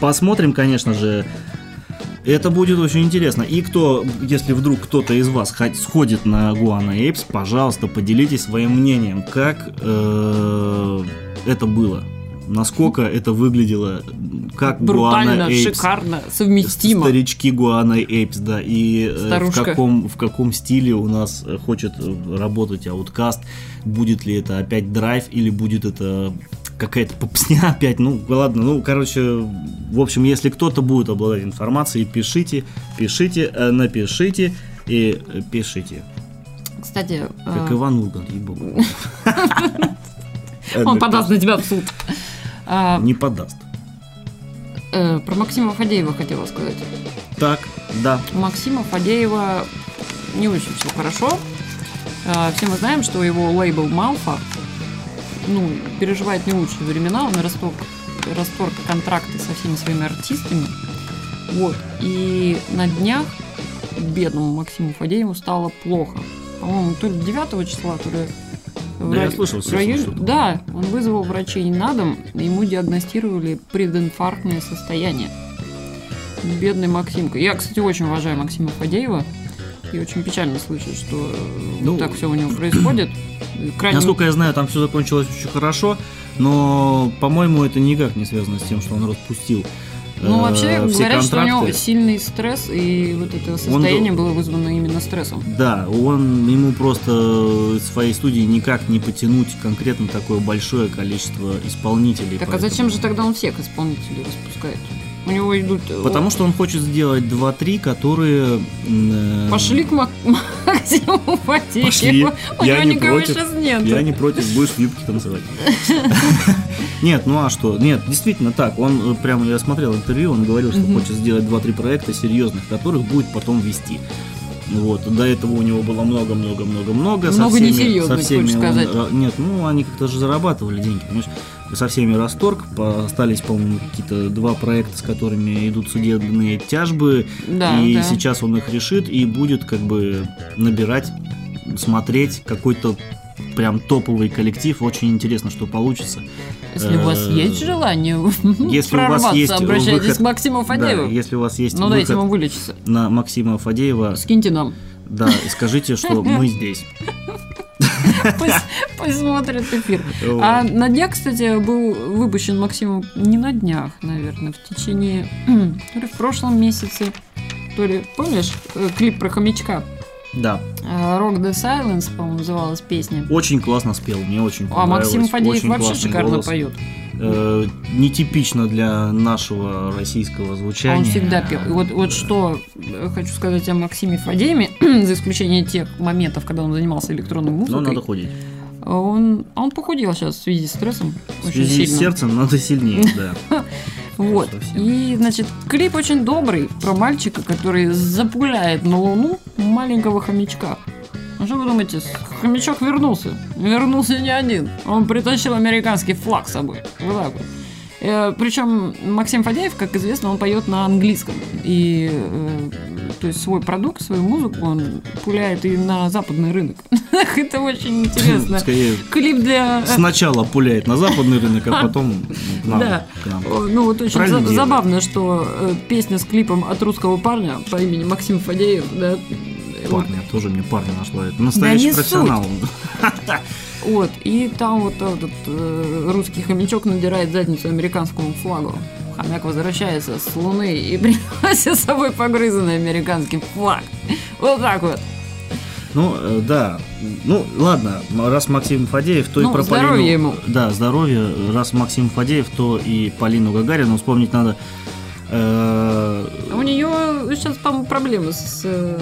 посмотрим, конечно же. Это будет очень интересно. И кто, если вдруг кто-то из вас сходит на Гуана Эйпс, пожалуйста, поделитесь своим мнением, как э, это было. Насколько это выглядело, как Брутально, Гуана Эйпс шикарно, совместимо. Старички Гуана Эйпс, да, и э, в каком, в каком стиле у нас э, хочет работать Ауткаст, будет ли это опять драйв или будет это какая-то попсня (laughs) опять, ну ладно, ну короче, в общем, если кто-то будет обладать информацией, пишите, пишите, э, напишите и э, пишите, Кстати, как э, Иван Ургант, ей-богу. (laughs) он подаст на тебя в суд. А, Не подаст. э, Про Максима Фадеева хотела сказать. Так, да, Максима Фадеева не очень все хорошо. А, Все мы знаем, что его лейбл Малфа ну, переживает не лучшие времена, он расторг, расторг контракты со всеми своими артистами. Вот. И на днях бедному Максиму Фадееву стало плохо. По-моему, то ли 9 числа, то ли в Да, я слышал, в районе- слышал. Да, он вызвал врачей на дом, ему диагностировали прединфарктное состояние. Бедный Максимка. Я, кстати, очень уважаю Максима Фадеева. И очень печально слышать, что э, Ну, так все у него происходит. (clears throat) Крайне... Насколько я знаю, там все закончилось очень хорошо, но, по-моему, это никак не связано с тем, что он распустил Ну, э, вообще, все говорят, что у него контракты. сильный стресс, и вот это состояние было вызвано именно стрессом. Да, он ему просто своей студии никак не потянуть конкретно такое большое количество исполнителей. Так а поэтому- зачем же тогда он всех исполнителей распускает? У него идут... э, Потому что он хочет сделать 2-3, которые... э, Пошли к Мак- (laughs) Максиму Фадееву. Пошли. У Я него не никого против. сейчас нет. Я не против, будешь в юбке танцевать. (laughs) Нет, ну а что? Нет, действительно так. Он э, прямо, я смотрел интервью, он говорил, что хочет сделать 2-3 проекта серьезных, которых будет потом вести. Вот, до этого у него было много-много-много-много. Много несерьезных, со всеми хочешь он сказать. ра- нет, ну они как-то же зарабатывали деньги, понимаешь? Со всеми расторг, по- остались, по-моему, какие-то два проекта, с которыми идут судебные тяжбы, Да, и да. сейчас он их решит и будет как бы набирать, смотреть какой-то прям топовый коллектив. Очень интересно, что получится. Если у вас Э, есть желание (laughs) Если у вас прорваться, есть обращайтесь выход- к Максиму Фадееву. Да, если у вас есть Ну дайте ему выход вылечиться. на Максима Фадеева, Скиньте нам. да, и скажите, что (laughs) мы здесь. Пусть, пусть смотрит эфир. А на днях, кстати, был выпущен Максимом, не на днях, наверное, в течение, (clears throat) то ли в прошлом месяце, который, помнишь, э, клип про хомячка? Да, Э, Rock the Silence, по-моему, называлась песня. очень классно спел, мне очень А Максим понравилось, Фадеев очень вообще шикарно голос. поет. Э, нетипично для нашего российского звучания. Он всегда пел. И вот, вот что хочу сказать о Максиме Фадееве, (clears throat) за исключением тех моментов, когда он занимался электронной Но музыкой. надо ходить. Он, он похудел сейчас в связи с стрессом. В очень связи с сильно. сердцем надо сильнее, да. (laughs) Вот. Совсем. И, значит, клип очень добрый про мальчика, который запуляет на Луну маленького хомячка. Ну что вы думаете, хомячок вернулся? Вернулся не один. Он притащил американский флаг с собой. Вот так вот. Э, Причем Максим Фадеев, как известно, он поет на английском. И э, то есть свой продукт, свою музыку он пуляет и на западный рынок. (laughs) Это очень интересно. Скорее, Клип для... э, сначала пуляет на западный рынок, а (laughs) потом к нам. Да. к нам. Ну вот очень за- забавно, что песня с клипом от русского парня по имени Максим Фадеев, да, вот, Парня, тоже мне парня нашла. Это настоящий не профессионал. (laughs) вот, и там вот этот э, русский хомячок надирает задницу американскому флагу. Хомяк возвращается с Луны и (laughs) приносит с собой погрызанный американский флаг. Вот так вот. Ну, э, да. Ну, ладно, раз Максим Фадеев, то Ну, и про Полину... ему. Да, здоровья. Раз Максим Фадеев, то и Полину Гагарину вспомнить надо. Э, У нее сейчас, по-моему, проблемы с, э,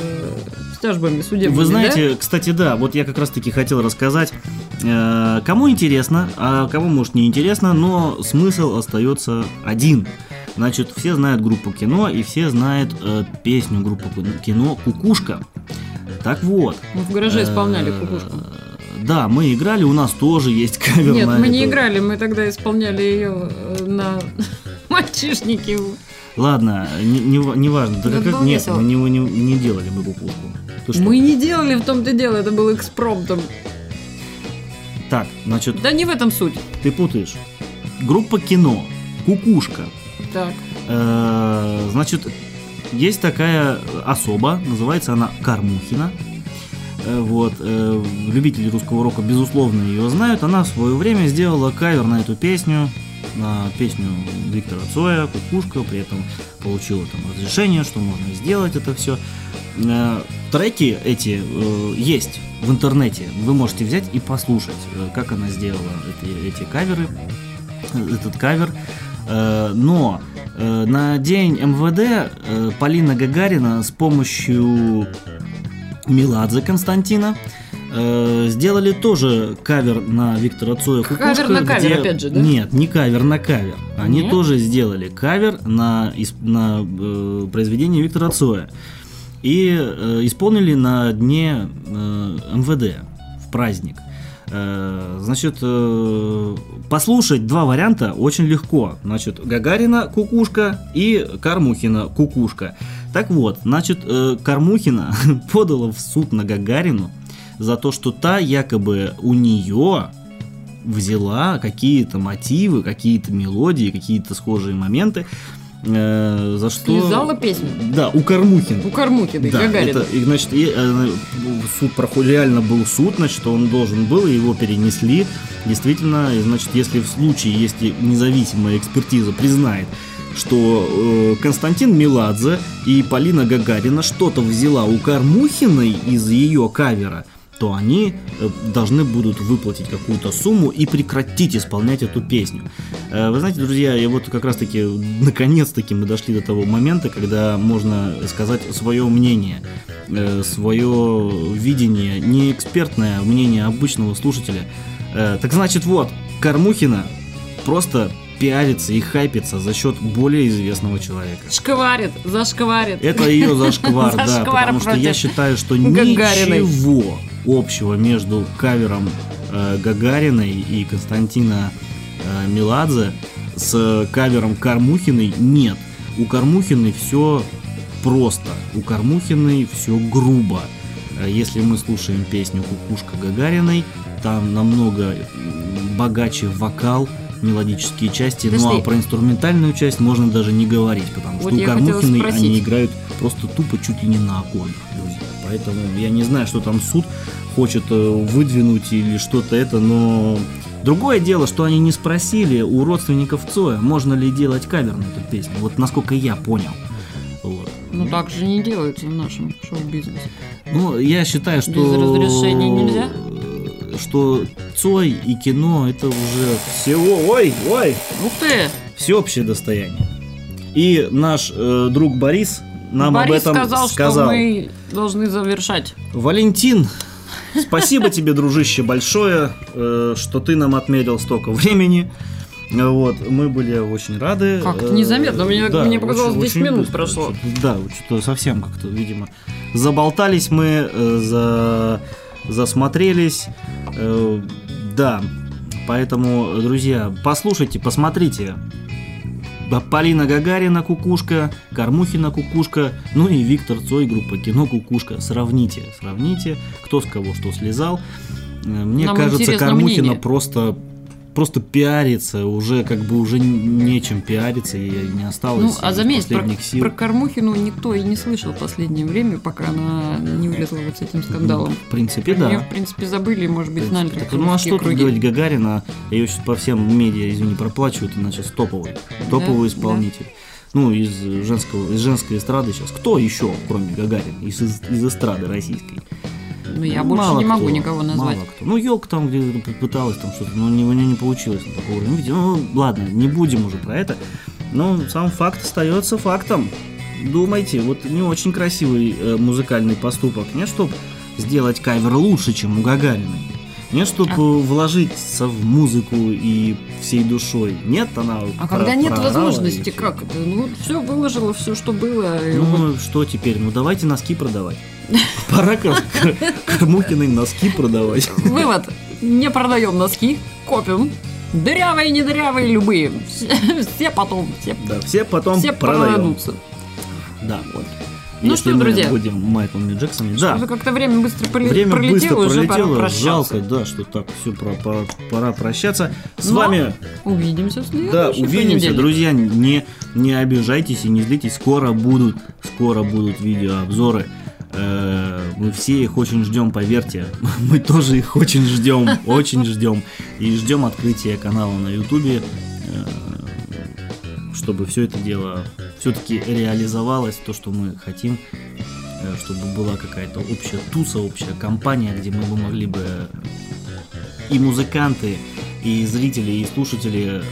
с тяжбами судебными, Вы да? знаете, кстати, да, вот я как раз-таки хотел рассказать, кому интересно, а кому, может, не интересно, но смысл остается один. Значит, все знают группу кино, и все знают э, песню группы кино «Кукушка». Так вот. Мы в гараже исполняли э, кукушку. Да, мы играли, у нас тоже есть кавер Нет, мы не играли, мы тогда исполняли ее на (laughs) мальчишнике. Ладно, не, не, не важно. Да как- нет, мы не, не, не делали мы кукушку. Мы не делали в том-то дело, это был экспромтом. Так, значит, Да не в этом суть. ты путаешь. Группа кино «Кукушка». Так. Э, Значит, есть такая особа, называется она Кармухина. Э, Вот, э, любители русского рока, безусловно, ее знают. Она в свое время сделала кавер на эту песню, на песню Виктора Цоя, Кукушка, при этом получила там разрешение, что можно сделать это все. Треки эти э, есть в интернете. Вы можете взять и послушать, э, как она сделала эти, эти каверы, э, этот кавер. Э, Но на день МВД Полина Гагарина с помощью Меладзе Константина сделали тоже кавер на Виктора Цоя Кавер «Кукушка», на кавер, где- опять же, да? Нет, не кавер на кавер. Они Нет? тоже сделали кавер на, на э, произведение Виктора Цоя. И э, исполнили на дне э, МВД в праздник. Э, Значит, э, послушать два варианта очень легко. Значит, Гагарина кукушка и Кармухина кукушка. Так вот, значит, э, Кармухина (laughs) подала в суд на Гагарину за то, что та якобы у нее взяла какие-то мотивы, какие-то мелодии, какие-то схожие моменты, э, за что... Слезала песню? Да, у Кармухина. У Кормухиной, Да, Гагарина. это, и, значит, и, э, суд проходил, реально был суд, значит, он должен был, и его перенесли. Действительно, и, значит, если в случае, если независимая экспертиза признает, что э, Константин Меладзе и Полина Гагарина что-то взяла у Кармухиной из ее кавера, то они э, должны будут выплатить какую-то сумму и прекратить исполнять эту песню. Э, Вы знаете, друзья, я вот как раз-таки, (laughs) наконец-таки мы дошли до того момента, когда можно сказать свое мнение, э, свое видение, не экспертное мнение обычного слушателя. Так значит, вот, Кармухина просто пиарится и хайпится за счет более известного человека. Шкварит, зашкварит. Это ее зашквар, (laughs) да, потому что я считаю, что ничего общего между кавером э, Гагариной и Константина э, Меладзе с кавером Кармухиной нет. У Кармухиной все просто, у Кармухиной все грубо. Э, Если мы слушаем песню «Кукушка Гагариной», там намного богаче вокал, мелодические части, ну Подожди. а про инструментальную часть можно даже не говорить, потому Вот что у Кармухиной они играют просто тупо чуть ли не на аккордах, друзья. Поэтому я не знаю, что там суд хочет э, выдвинуть или что-то это, но другое дело, что они не спросили у родственников Цоя, можно ли делать кавер на эту песню. Вот насколько я понял. Вот. Ну так же не делается в нашем шоу-бизнесе. Ну, я считаю, что... Без разрешения нельзя? Что Цой и кино это уже всего... Ой, ой! Ух ты! Всеобщее достояние. И наш э, друг Борис нам Борис об этом сказал, что мы должны завершать. Валентин, спасибо тебе, дружище, большое, э, что ты нам отмерил столько времени. Вот, мы были очень рады. Как-то незаметно, мне, Да, мне показалось, очень- 10 очень минут быстро. прошло. Да, что-то совсем как-то, видимо, заболтались мы, э, за... засмотрелись. Э, Да, поэтому, друзья, послушайте, посмотрите. Полина Гагарина Кукушка, Кормухина Кукушка, ну и Виктор Цой, группа Кино Кукушка. Сравните, сравните, кто с кого что слезал. Э, Мне Нам кажется, Кормухина мнение. просто просто пиарится, уже как бы уже нечем пиариться, и не осталось Ну, а заметь, про, сил. про Кормухину никто и не слышал в последнее время, пока она не влезла вот с этим скандалом. В принципе, Про да. в принципе, забыли, может быть, знали так, ну а что тут круги. говорить, Гагарина, ее сейчас по всем медиа, извини, проплачивают, иначе с топовый, топовый Да, исполнитель. Ну, из женского, из женской эстрады сейчас. Кто еще, кроме Гагарина, из, из эстрады российской? Ну, я Ну, больше мало не могу кто, никого назвать. мало кто. Ну, Йок там где пыталась там что-то, но не- у нее не получилось на такого уровня. Ну, ладно, не будем уже про это. Но сам факт остается фактом. Думайте, вот не очень красивый э, музыкальный поступок. Не чтобы сделать кавер лучше, чем у Гагариной. Не чтобы А- вложиться в музыку и всей душой. Нет, она А про- когда нет возможности, как это? Ну, все выложила, все, что было. и вот Ну, что теперь? Ну, давайте носки продавать. (laughs) Пора Кор- Кор- Кормухиной носки продавать. Вывод. Не продаем носки, копим. Дырявые, не дырявые, любые. Все, (laughs) все потом, все, Да, все потом все продадутся. Да. Вот. Ну Если что, мы друзья? будем Майклами Джексонами. Да. как-то время быстро поле- Время быстро пролетело, уже пора пролетело, жалко, да, что так все пора прощаться. С Но вами, Увидимся в следующий да, увидимся, понедельник. друзья, не, не обижайтесь и не злитесь, скоро будут, скоро будут видеообзоры. Э, Мы все их очень ждем, поверьте. (laughs) Мы тоже их очень ждем, очень ждем. И ждем открытия канала на Ютубе, чтобы все это дело все-таки реализовалось, то, что мы хотим, э, чтобы была какая-то общая туса, общая компания, где мы бы могли бы и музыканты, и зрители, и слушатели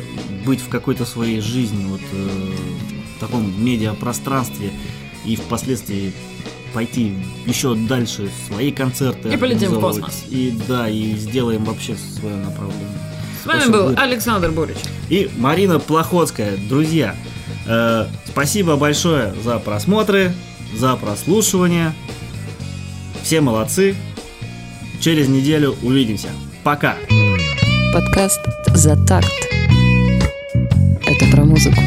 быть в какой-то своей жизни, вот э, в таком медиапространстве, и впоследствии пойти еще дальше, свои концерты И полетим в космос. И да, и сделаем вообще свое направление. С вами был будет. Александр Борич. И Марина Плохотская. Друзья, э, спасибо большое за просмотры, за прослушивание. Все молодцы. Через неделю увидимся. Пока. Подкаст «За такт». Это про музыку.